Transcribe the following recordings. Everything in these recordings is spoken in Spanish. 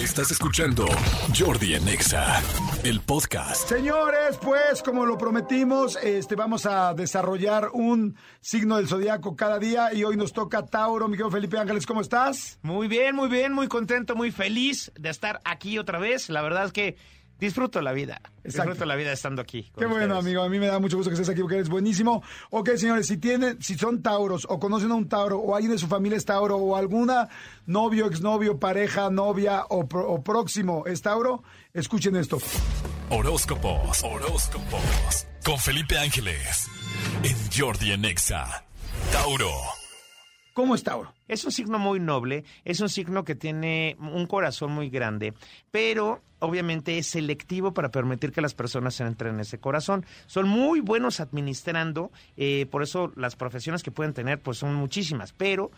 Estás escuchando Jordi Anexa, el podcast. Señores, pues como lo prometimos, este vamos a desarrollar un signo del zodiaco cada día y hoy nos toca Tauro. Mi querido Felipe Ángeles, ¿cómo estás? Muy bien, muy bien, muy contento, muy feliz de estar aquí otra vez. La verdad es que disfruto la vida. Disfruto la vida estando aquí. Qué bueno, amigo. A mí me da mucho gusto que estés aquí porque eres buenísimo. Ok, señores, si tienen, si son tauros o conocen a un tauro o alguien de su familia es tauro o alguna novio, exnovio, pareja, novia o, o próximo es tauro, escuchen esto. Horóscopos, horóscopos. Con Felipe Ángeles. En Jordi Anexa. Tauro. ¿Cómo es Tauro? Es un signo muy noble, es un signo que tiene un corazón muy grande, pero obviamente es selectivo para permitir que las personas entren en ese corazón. Son muy buenos administrando, eh, por eso las profesiones que pueden tener pues son muchísimas, pero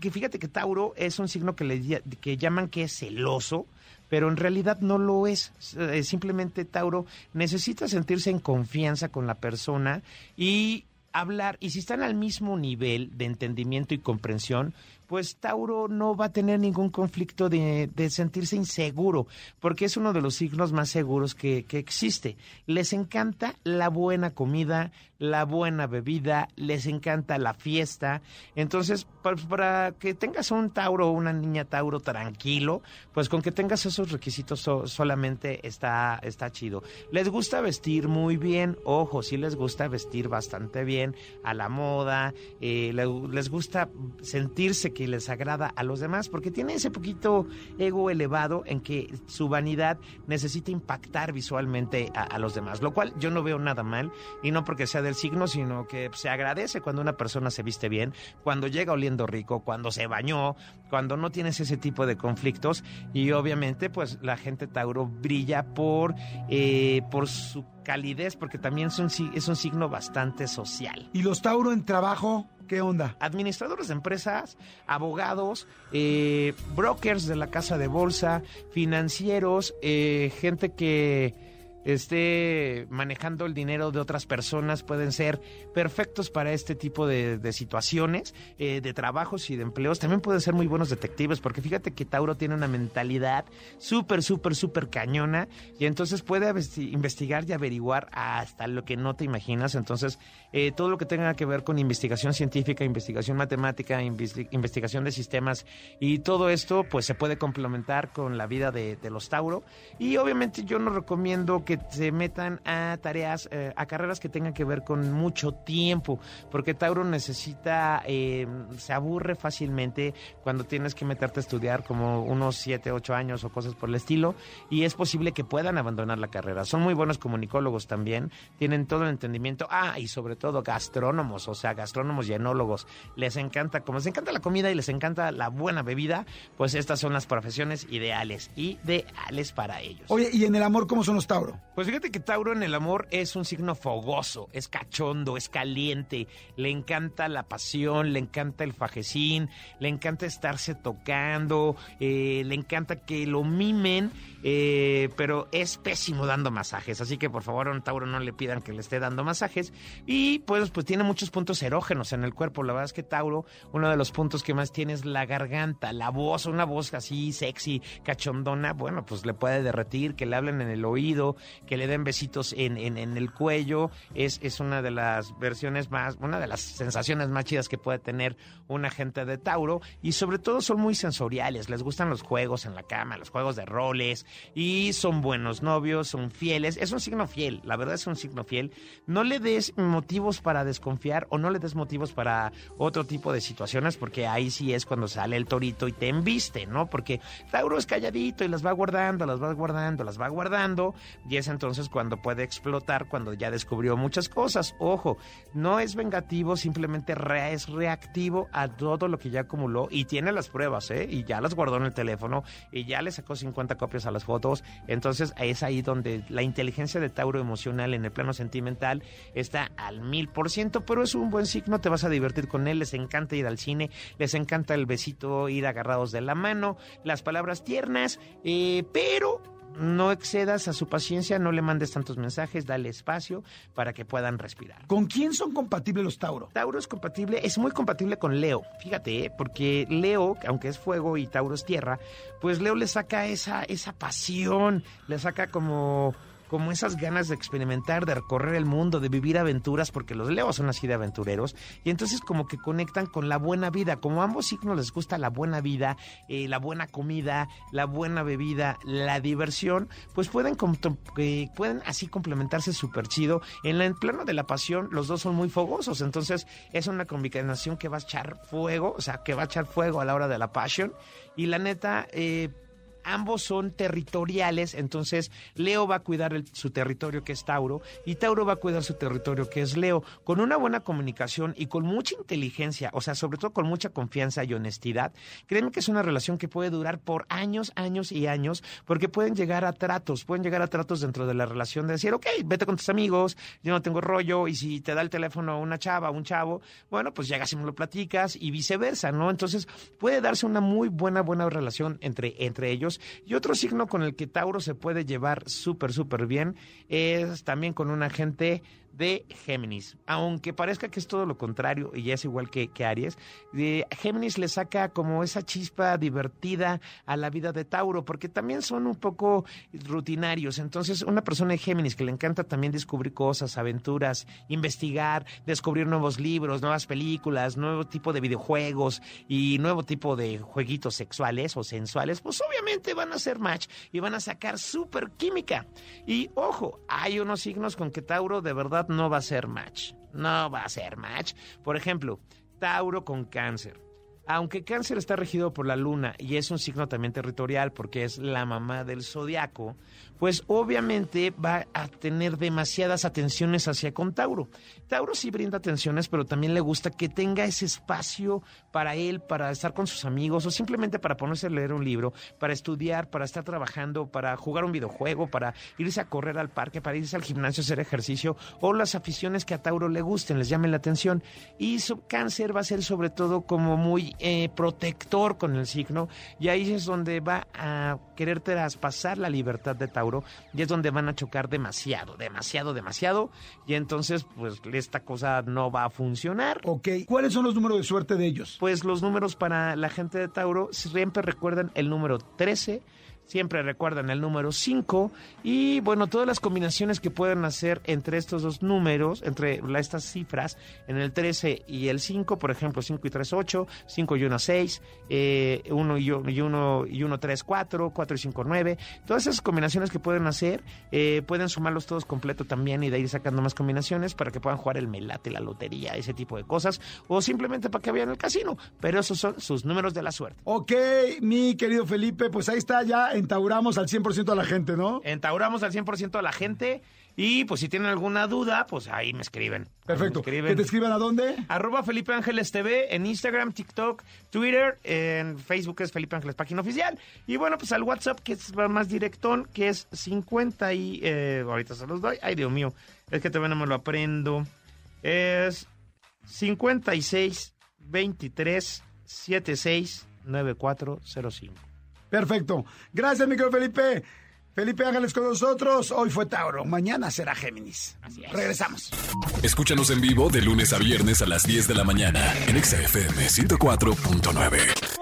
que fíjate que Tauro es un signo que, que llaman que es celoso, pero en realidad no lo es. Eh, simplemente Tauro necesita sentirse en confianza con la persona y hablar, y si están al mismo nivel de entendimiento y comprensión, pues Tauro no va a tener ningún conflicto de, sentirse inseguro, porque es uno de los signos más seguros que, que, existe. Les encanta la buena comida, la buena bebida, les encanta la fiesta. Entonces, para, que tengas un Tauro o una niña Tauro tranquilo, pues con que tengas esos requisitos solamente está, está chido. Les gusta vestir muy bien, ojo, sí les gusta vestir bastante bien, a la moda, eh, les gusta sentirse que les agrada a los demás, porque tiene ese poquito ego elevado en que su vanidad necesita impactar visualmente a, los demás, lo cual yo no veo nada mal, y no porque sea del signo, sino que se agradece cuando una persona se viste bien, cuando llega oliendo rico, cuando se bañó, cuando no tienes ese tipo de conflictos, y obviamente pues la gente Tauro brilla por, eh, por su calidez, porque también es un, es un signo bastante social. ¿Y los Tauro en trabajo? ¿Qué onda? Administradores de empresas, abogados, eh, brokers de la casa de bolsa, financieros, eh, gente que esté manejando el dinero de otras personas pueden ser perfectos para este tipo de, situaciones, eh, de trabajos y de empleos. También pueden ser muy buenos detectives, porque fíjate que Tauro tiene una mentalidad súper, súper, súper cañona y entonces puede investigar y averiguar hasta lo que no te imaginas. Entonces, eh, todo lo que tenga que ver con investigación científica, investigación matemática, investigación de sistemas y todo esto, pues se puede complementar con la vida de, de los Tauro. Y obviamente yo no recomiendo que se metan a tareas, eh, a carreras que tengan que ver con mucho tiempo, porque Tauro necesita, eh, se aburre fácilmente cuando tienes que meterte a estudiar como unos 7, 8 años o cosas por el estilo, y es posible que puedan abandonar la carrera. Son muy buenos comunicólogos también, tienen todo el entendimiento, ah, y sobre todo gastrónomos, o sea, gastrónomos y enólogos, les encanta, como les encanta la comida y les encanta la buena bebida, pues estas son las profesiones ideales, ideales para ellos. Oye, ¿y en el amor cómo son los Tauro? Pues fíjate que Tauro en el amor es un signo fogoso, es cachondo, es caliente, le encanta la pasión, le encanta el fajecín, le encanta estarse tocando, eh, le encanta que lo mimen, eh, pero es pésimo dando masajes, así que por favor a un Tauro no le pidan que le esté dando masajes. Y pues, pues tiene muchos puntos erógenos en el cuerpo, la verdad es que Tauro, uno de los puntos que más tiene es la garganta, la voz, una voz así sexy, cachondona, bueno, pues le puede derretir, que le hablen en el oído, que le den besitos en, en, el cuello, es, es una de las versiones más, una de las sensaciones más chidas que puede tener una gente de Tauro. Y sobre todo son muy sensoriales, les gustan los juegos en la cama, los juegos de roles. Y son buenos novios, son fieles, es un signo fiel, la verdad es un signo fiel, no le des motivos para desconfiar o no le des motivos para otro tipo de situaciones porque ahí sí es cuando sale el torito y te embiste, ¿no? Porque Tauro es calladito y las va guardando, las va guardando, las va guardando es entonces cuando puede explotar, cuando ya descubrió muchas cosas. Ojo, no es vengativo, simplemente es reactivo a todo lo que ya acumuló y tiene las pruebas, ¿eh? Y ya las guardó en el teléfono y ya le sacó 50 copias a las fotos. Entonces es ahí donde la inteligencia de Tauro emocional en el plano sentimental está al mil por ciento, pero es un buen signo, te vas a divertir con él, les encanta ir al cine, les encanta el besito, ir agarrados de la mano, las palabras tiernas, eh, pero no excedas a su paciencia, no le mandes tantos mensajes, dale espacio para que puedan respirar. ¿Con quién son compatibles los Tauro? Tauro es compatible, es muy compatible con Leo, fíjate, ¿eh? porque Leo, aunque es fuego y Tauro es tierra, pues Leo le saca esa, esa pasión, le saca como como esas ganas de experimentar, de recorrer el mundo, de vivir aventuras, porque los leos son así de aventureros, y entonces como que conectan con la buena vida, como a ambos signos les gusta la buena vida, eh, la buena comida, la buena bebida, la diversión, pues pueden, pueden así complementarse súper chido. En el plano de la pasión, los dos son muy fogosos, entonces es una combinación que va a echar fuego, o sea, que va a echar fuego a la hora de la pasión, y la neta, eh, ambos son territoriales, entonces Leo va a cuidar su territorio que es Tauro y Tauro va a cuidar su territorio que es Leo, con una buena comunicación y con mucha inteligencia, o sea, sobre todo con mucha confianza y honestidad. Créeme que es una relación que puede durar por años, años y años, porque pueden llegar a tratos, pueden llegar a tratos dentro de la relación de decir, ok, vete con tus amigos, yo no tengo rollo, y si te da el teléfono una chava, un chavo, bueno, pues llegas y me lo platicas y viceversa, ¿no? Entonces puede darse una muy buena, buena relación entre, entre ellos y otro signo con el que Tauro se puede llevar súper, súper bien es también con un agente de Géminis. Aunque parezca que es todo lo contrario y es igual que, Aries, de Géminis le saca como esa chispa divertida a la vida de Tauro, porque también son un poco rutinarios. Entonces, una persona de Géminis que le encanta también descubrir cosas, aventuras, investigar, descubrir nuevos libros, nuevas películas, nuevo tipo de videojuegos y nuevo tipo de jueguitos sexuales o sensuales, pues obviamente van a ser match y van a sacar súper química. Y ojo, hay unos signos con que Tauro de verdad no va a ser match. No va a ser match. Por ejemplo, Tauro con cáncer. Aunque cáncer está regido por la luna y es un signo también territorial porque es la mamá del zodiaco, pues obviamente va a tener demasiadas atenciones hacia con Tauro. Tauro sí brinda atenciones, pero también le gusta que tenga ese espacio para él, para estar con sus amigos o simplemente para ponerse a leer un libro, para estudiar, para estar trabajando, para jugar un videojuego, para irse a correr al parque, para irse al gimnasio a hacer ejercicio o las aficiones que a Tauro le gusten, les llamen la atención. Y cáncer va a ser sobre todo como muy eh, protector con el signo y ahí es donde va a querer traspasar la libertad de Tauro y es donde van a chocar demasiado, demasiado, demasiado y entonces pues esta cosa no va a funcionar. Ok, ¿cuáles son los números de suerte de ellos? Pues los números para la gente de Tauro siempre recuerdan el número 13, Siempre recuerdan el número 5 y bueno, todas las combinaciones que pueden hacer entre estos dos números, entre estas cifras, en el 13 y el 5, por ejemplo, 5 y 3, 8, 5 y 1, 6, 1 y 1 y 1, 3, 4, 4 y 5, 9. Todas esas combinaciones que pueden hacer, eh, pueden sumarlos todos completo también y de ir sacando más combinaciones para que puedan jugar el melate, la lotería, ese tipo de cosas, o simplemente para que vean el casino. Pero esos son sus números de la suerte. Ok, mi querido Felipe, pues ahí está ya entauramos al 100% a la gente, ¿no? Entauramos al 100% a la gente. Y pues si tienen alguna duda, pues ahí me escriben. Perfecto. ¿Que te escriban a dónde? Arroba Felipe Ángeles TV en Instagram, TikTok, Twitter, en Facebook es Felipe Ángeles Página Oficial. Y bueno, pues al WhatsApp que es más directón, que es 50 y... Eh, ahorita se los doy. Ay, Dios mío, es que todavía no me lo aprendo. Es 56 23 76 9405. Perfecto. Gracias, micro Felipe. Felipe Ángeles con nosotros. Hoy fue Tauro, mañana será Géminis. Así es. Regresamos. Escúchanos en vivo de lunes a viernes a las 10 de la mañana en XFM 104.9.